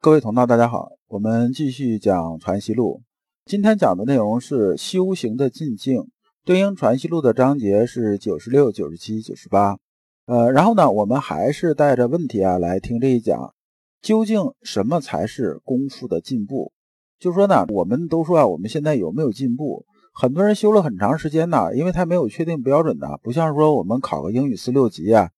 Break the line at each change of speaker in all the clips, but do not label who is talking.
各位同道，大家好，我们继续讲《传习录》。今天讲的内容是修行的进境，对应《传习录》的章节是九十六、九十七、九十八。呃，然后呢，我们还是带着问题啊来听这一讲。究竟什么才是功夫的进步？就说呢，我们都说啊，我们现在有没有进步？很多人修了很长时间呢，因为他没有确定标准的，不像说我们考个英语四六级啊，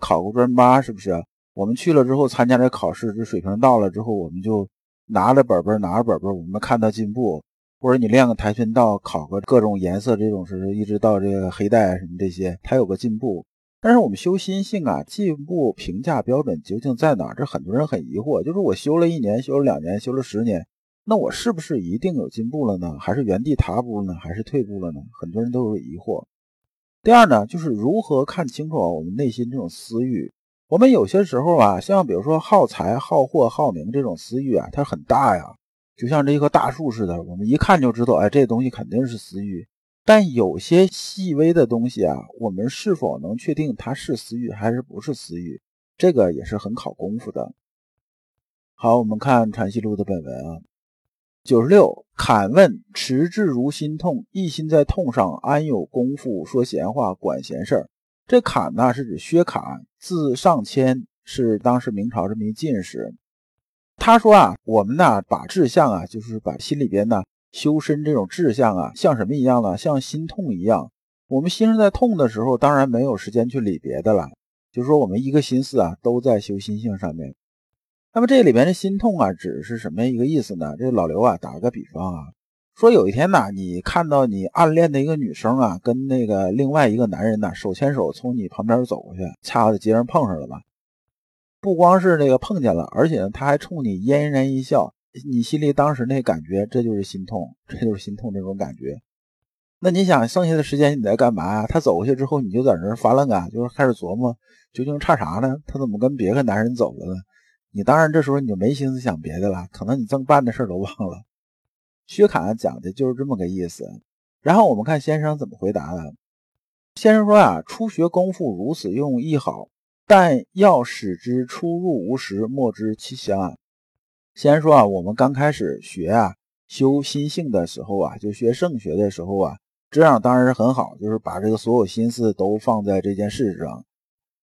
考个专八，是不是？我们去了之后参加这考试，这水平到了之后，我们就拿着本本拿着本本，我们看到进步，或者你练个跆拳道，考个各种颜色这种是一直到这个黑带什么这些，它有个进步。但是我们修心性啊，进步评价标准究竟在哪儿？这很多人很疑惑，就是我修了一年，修了两年，修了十年，那我是不是一定有进步了呢？还是原地踏步呢？还是退步了呢？很多人都有疑惑。第二呢，就是如何看清楚我们内心这种私欲。我们有些时候啊，像比如说好财、好货、好名这种私欲啊，它很大呀，就像这一棵大树似的，我们一看就知道，哎，这东西肯定是私欲。但有些细微的东西啊，我们是否能确定它是私欲还是不是私欲，这个也是很考功夫的。好，我们看《传习录》的本文啊，九十六，坎问：持志如心痛，一心在痛上，安有功夫说闲话、管闲事儿？这侃呢是指薛侃，字上谦，是当时明朝这么一进士。他说啊，我们呢把志向啊，就是把心里边呢修身这种志向啊，像什么一样呢？像心痛一样。我们心上在痛的时候，当然没有时间去理别的了。就是说，我们一个心思啊都在修心性上面。那么这里边的心痛啊，指的是什么一个意思呢？这老刘啊，打个比方啊。说有一天呢，你看到你暗恋的一个女生啊，跟那个另外一个男人呢手牵手从你旁边走过去，恰好在街上碰上了吧？不光是那个碰见了，而且呢，他还冲你嫣然一笑，你心里当时那感觉，这就是心痛，这就是心痛这种感觉。那你想，剩下的时间你在干嘛呀？他走过去之后，你就在那发愣啊，就是开始琢磨，究竟差啥呢？他怎么跟别的男人走了呢？你当然这时候你就没心思想别的了，可能你正办的事都忘了。薛侃讲的就是这么个意思，然后我们看先生怎么回答的。先生说啊，初学功夫如此用亦好，但要使之出入无时，莫知其详啊。先生说啊，我们刚开始学啊，修心性的时候啊，就学圣学的时候啊，这样当然是很好，就是把这个所有心思都放在这件事上。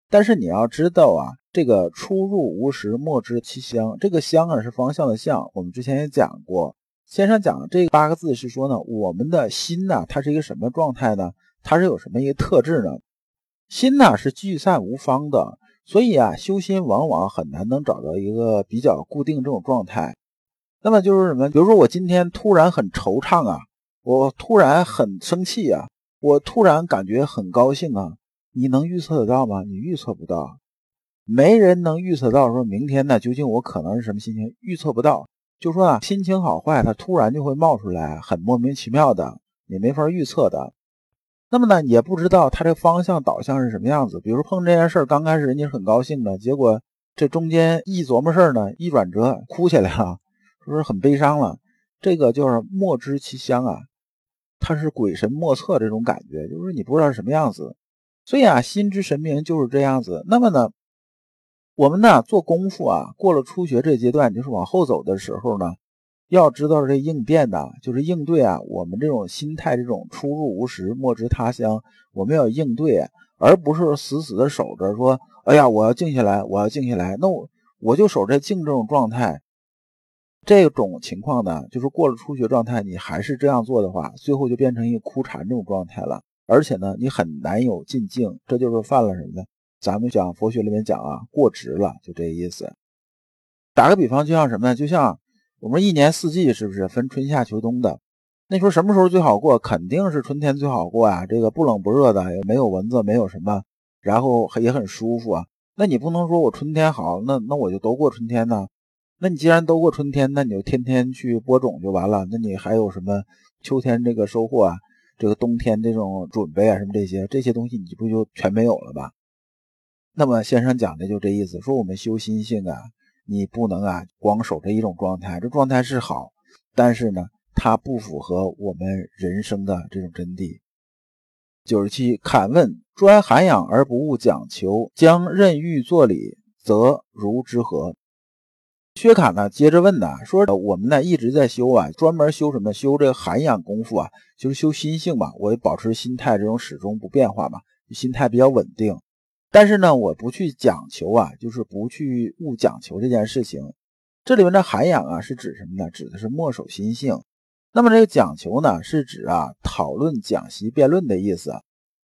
但是你要知道啊，这个出入无时，莫知其详，这个相啊是方向的向，我们之前也讲过。先生讲这八个字是说呢，我们的心呢，它是一个什么状态呢？它是有什么一个特质呢？心呢是聚散无方的，所以啊，修心往往很难能找到一个比较固定这种状态。那么就是什么？比如说我今天突然很惆怅啊，我突然很生气啊，我突然感觉很高兴啊，你能预测得到吗？你预测不到，没人能预测到说明天呢究竟我可能是什么心情，预测不到。就说啊，心情好坏，它突然就会冒出来，很莫名其妙的，你没法预测的。那么呢，也不知道它这方向导向是什么样子。比如碰这件事儿，刚开始人家很高兴的，结果这中间一琢磨事儿呢，一转折哭起来了，是不是很悲伤了？这个就是莫知其香啊，它是鬼神莫测这种感觉，就是你不知道是什么样子。所以啊，心知神明就是这样子。那么呢？我们呢做功夫啊，过了初学这阶段，就是往后走的时候呢，要知道这应变呢，就是应对啊，我们这种心态，这种出入无时，莫知他乡，我们要应对，而不是死死的守着说，哎呀，我要静下来，我要静下来，那我我就守着静这种状态。这种情况呢，就是过了初学状态，你还是这样做的话，最后就变成一个枯禅这种状态了，而且呢，你很难有进境，这就是犯了什么呢？咱们讲佛学里面讲啊，过直了，就这意思。打个比方，就像什么呢？就像我们一年四季是不是分春夏秋冬的？那说什么时候最好过？肯定是春天最好过啊！这个不冷不热的，也没有蚊子，没有什么，然后也很舒服啊。那你不能说我春天好，那那我就都过春天呢？那你既然都过春天，那你就天天去播种就完了。那你还有什么秋天这个收获啊？这个冬天这种准备啊，什么这些这些东西，你不就全没有了吧？那么先生讲的就这意思，说我们修心性啊，你不能啊光守着一种状态，这状态是好，但是呢，它不符合我们人生的这种真谛。九十七，侃问：专涵养而不务讲求，将任欲作礼，则如之何？薛侃呢接着问呢，说我们呢一直在修啊，专门修什么？修这个涵养功夫啊，就是修心性嘛。我保持心态这种始终不变化嘛，心态比较稳定。但是呢，我不去讲求啊，就是不去误讲求这件事情。这里面的涵养啊，是指什么呢？指的是墨守心性。那么这个讲求呢，是指啊讨论、讲习、辩论的意思。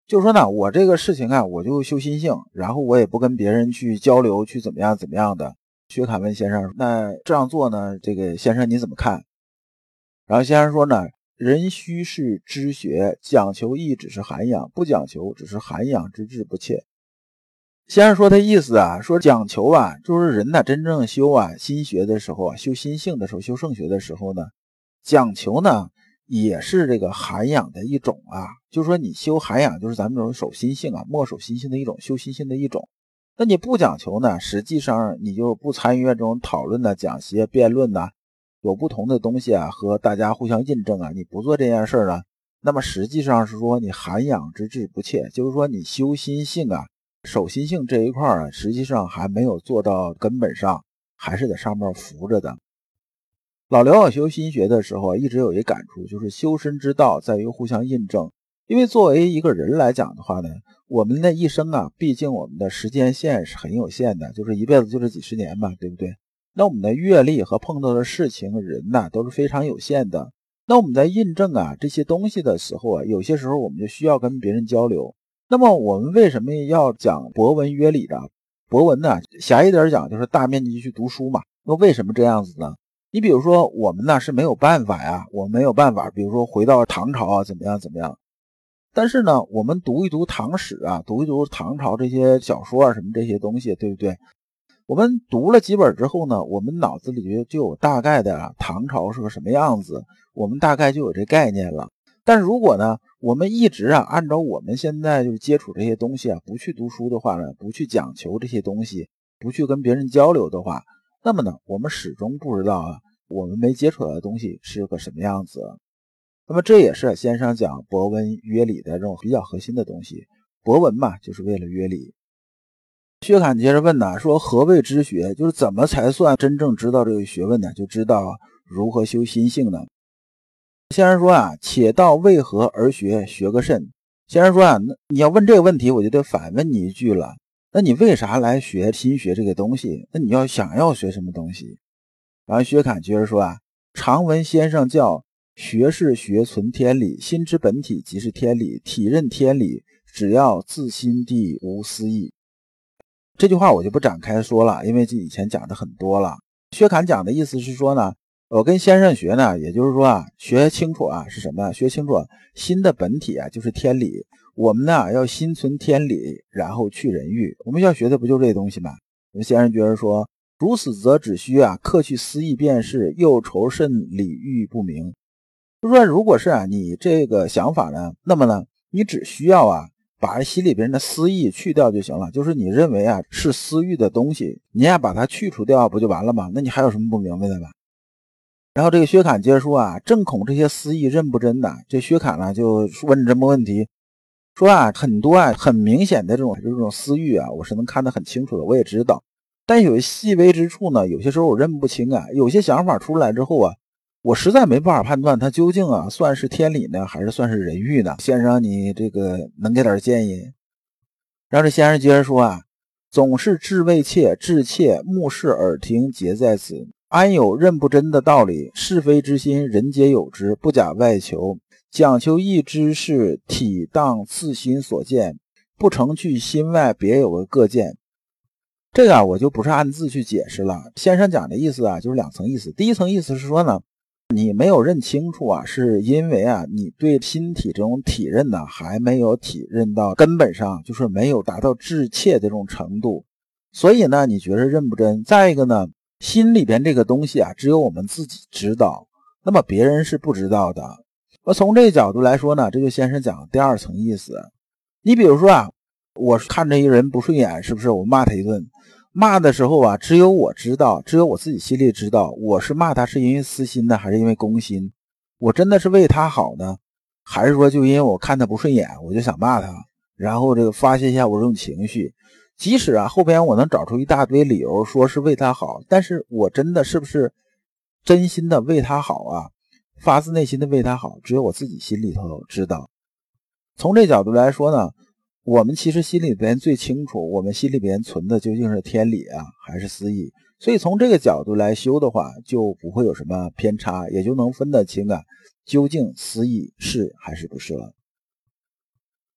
就说呢，我这个事情啊，我就修心性，然后我也不跟别人去交流，去怎么样怎么样的。薛侃问先生：“那这样做呢？这个先生你怎么看？”然后先生说呢：“人须是知学，讲求亦只是涵养，不讲求只是涵养之志不切。”先生说的意思啊，说讲求啊，就是人呢真正修啊心学的时候啊，修心性的时候，修圣学的时候呢，讲求呢。也是这个涵养的一种啊，就是说你修涵养，就是咱们这种守心性啊，默守心性的一种修心性的一种。那你不讲求呢，实际上你就不参与这种讨论呢、讲些、辩论呐，有不同的东西啊，和大家互相印证啊，你不做这件事儿呢，那么实际上是说你涵养之志不切，就是说你修心性啊、守心性这一块啊，实际上还没有做到根本上，还是在上面浮着的。老刘啊，修心学的时候啊，一直有一感触，就是修身之道在于互相印证。因为作为一个人来讲的话呢，我们的一生啊，毕竟我们的时间线是很有限的，就是一辈子就这几十年嘛，对不对？那我们的阅历和碰到的事情、人呐，都是非常有限的。那我们在印证啊这些东西的时候啊，有些时候我们就需要跟别人交流。那么我们为什么要讲博文约礼的？博文呢，狭义点讲就是大面积去读书嘛。那为什么这样子呢？你比如说，我们呢是没有办法呀，我没有办法。比如说回到唐朝啊，怎么样怎么样？但是呢，我们读一读唐史啊，读一读唐朝这些小说啊，什么这些东西，对不对？我们读了几本之后呢，我们脑子里就有大概的唐朝是个什么样子，我们大概就有这概念了。但如果呢，我们一直啊按照我们现在就是接触这些东西啊，不去读书的话呢，不去讲求这些东西，不去跟别人交流的话。那么呢，我们始终不知道啊，我们没接触到的东西是个什么样子。那么这也是先生讲博文约礼的这种比较核心的东西。博文嘛，就是为了约礼。薛侃接着问呢，说何谓知学？就是怎么才算真正知道这个学问呢？就知道如何修心性呢？先生说啊，且道为何而学？学个甚？先生说啊，那你要问这个问题，我就得反问你一句了。那你为啥来学心学这个东西？那你要想要学什么东西？然后薛侃接着说啊，常闻先生教，学是学存天理，心之本体即是天理，体认天理，只要自心地无私意。这句话我就不展开说了，因为这以前讲的很多了。薛侃讲的意思是说呢，我跟先生学呢，也就是说啊，学清楚啊是什么？学清楚心的本体啊就是天理。我们呢要心存天理，然后去人欲。我们要学的不就这东西吗？我们先生觉得说，如此则只需啊克去私意便是，又愁甚理欲不明。就说如果是啊你这个想法呢，那么呢你只需要啊把心里边的私意去掉就行了。就是你认为啊是私欲的东西，你呀把它去除掉不就完了吗？那你还有什么不明白的吧？然后这个薛侃接着说啊，正恐这些私意认不真的。这薛侃呢就问这么问题。说啊，很多啊，很明显的这种这种私欲啊，我是能看得很清楚的，我也知道。但有些细微之处呢，有些时候我认不清啊。有些想法出来之后啊，我实在没办法判断它究竟啊算是天理呢，还是算是人欲呢？先生，你这个能给点建议？然后这先生接着说啊，总是智未切，智切，目视耳听皆在此，安有认不真的道理？是非之心，人皆有之，不假外求。讲求一知是体当自心所见，不成去心外别有个各见。这个，我就不是按字去解释了。先生讲的意思啊，就是两层意思。第一层意思是说呢，你没有认清楚啊，是因为啊，你对心体这种体认呢，还没有体认到根本上，就是没有达到至切的这种程度，所以呢，你觉得认不真。再一个呢，心里边这个东西啊，只有我们自己知道，那么别人是不知道的。那从这个角度来说呢，这就先生讲第二层意思。你比如说啊，我看这一个人不顺眼，是不是我骂他一顿？骂的时候啊，只有我知道，只有我自己心里知道，我是骂他是因为私心呢，还是因为公心？我真的是为他好呢，还是说就因为我看他不顺眼，我就想骂他，然后这个发泄一下我这种情绪？即使啊后边我能找出一大堆理由说是为他好，但是我真的是不是真心的为他好啊？发自内心的为他好，只有我自己心里头知道。从这角度来说呢，我们其实心里边最清楚，我们心里边存的究竟是天理啊，还是私意。所以从这个角度来修的话，就不会有什么偏差，也就能分得清啊，究竟私意是还是不是了。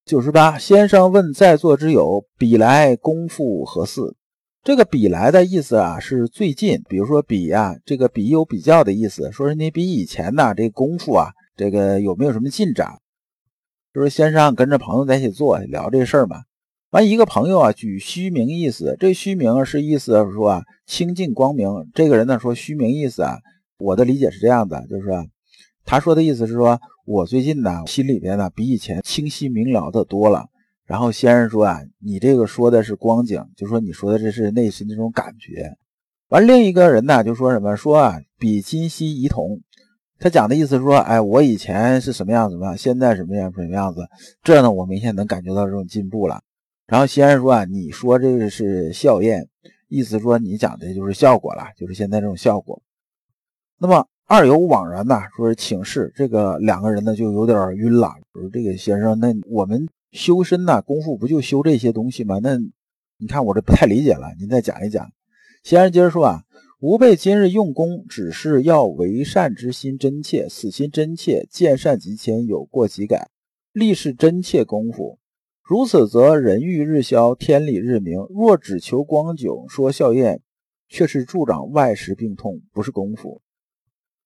九十八，先生问在座之友：“比来功夫何似？”这个“比来”的意思啊，是最近。比如说“比”呀，这个“比”有比较的意思，说是你比以前呢，这功夫啊，这个有没有什么进展？就是先生跟着朋友在一起坐聊这事儿嘛。完，一个朋友啊，举虚名意思，这虚名是意思说啊，清净光明。这个人呢说虚名意思啊，我的理解是这样的，就是说，他说的意思是说。我最近呢，心里边呢比以前清晰明了的多了。然后先生说啊，你这个说的是光景，就说你说的这是内心那种感觉。完，另一个人呢就说什么说啊，比今昔宜同。他讲的意思说，哎，我以前是什么样子嘛，现在什么样什么样子。这呢，我明显能感觉到这种进步了。然后先生说啊，你说这个是效验，意思说你讲的就是效果了，就是现在这种效果。那么。二有枉然呐，说是请示，这个两个人呢就有点晕了。说这个先生，那我们修身呐，功夫不就修这些东西吗？那你看我这不太理解了，您再讲一讲。先生接着说啊，吾辈今日用功，只是要为善之心真切，死心真切，见善即迁，有过即改，立是真切功夫。如此则人欲日消，天理日明。若只求光景，说笑靥，却是助长外食病痛，不是功夫。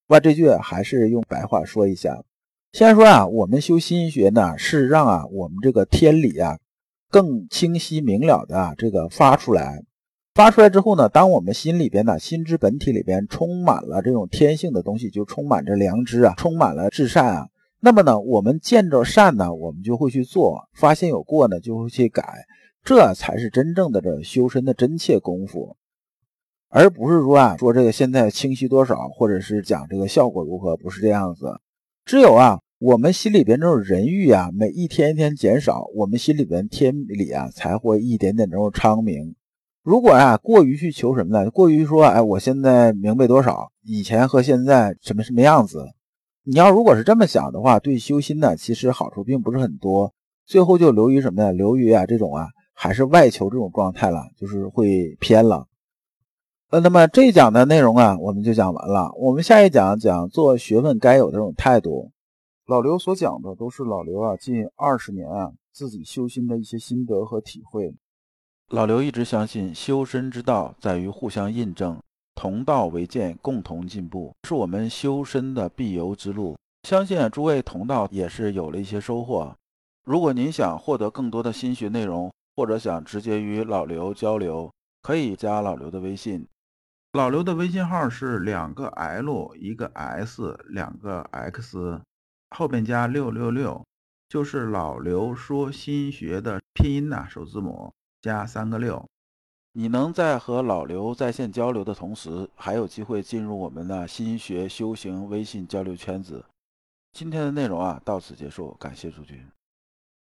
把这句还是用白话说一下。先说啊，我们修心学呢，是让啊我们这个天理啊更清晰明了的啊这个发出来。发出来之后呢，当我们心里边呢，心之本体里边充满了这种天性的东西，就充满着良知啊，充满了至善啊。那么呢，我们见着善呢，我们就会去做；发现有过呢，就会去改。这才是真正的这修身的真切功夫。而不是说啊，说这个现在清晰多少，或者是讲这个效果如何，不是这样子。只有啊，我们心里边这种人欲啊，每一天一天减少，我们心里边天理啊才会一点点这种昌明。如果啊过于去求什么呢？过于说，哎，我现在明白多少，以前和现在什么什么样子？你要如果是这么想的话，对修心呢，其实好处并不是很多。最后就流于什么呢？流于啊这种啊，还是外求这种状态了，就是会偏了。呃，那么这一讲的内容啊，我们就讲完了。我们下一讲讲做学问该有的这种态度。老刘所讲的都是老刘啊近二十年啊自己修心的一些心得和体会。老刘一直相信修身之道在于互相印证，同道为鉴，共同进步，是我们修身的必由之路。相信诸位同道也是有了一些收获。如果您想获得更多的心学内容，或者想直接与老刘交流，可以加老刘的微信。老刘的微信号是两个 L 一个 S 两个 X，后边加六六六，就是老刘说心学的拼音呐，首字母加三个六。你能在和老刘在线交流的同时，还有机会进入我们的心学修行微信交流圈子。今天的内容啊，到此结束，感谢诸君。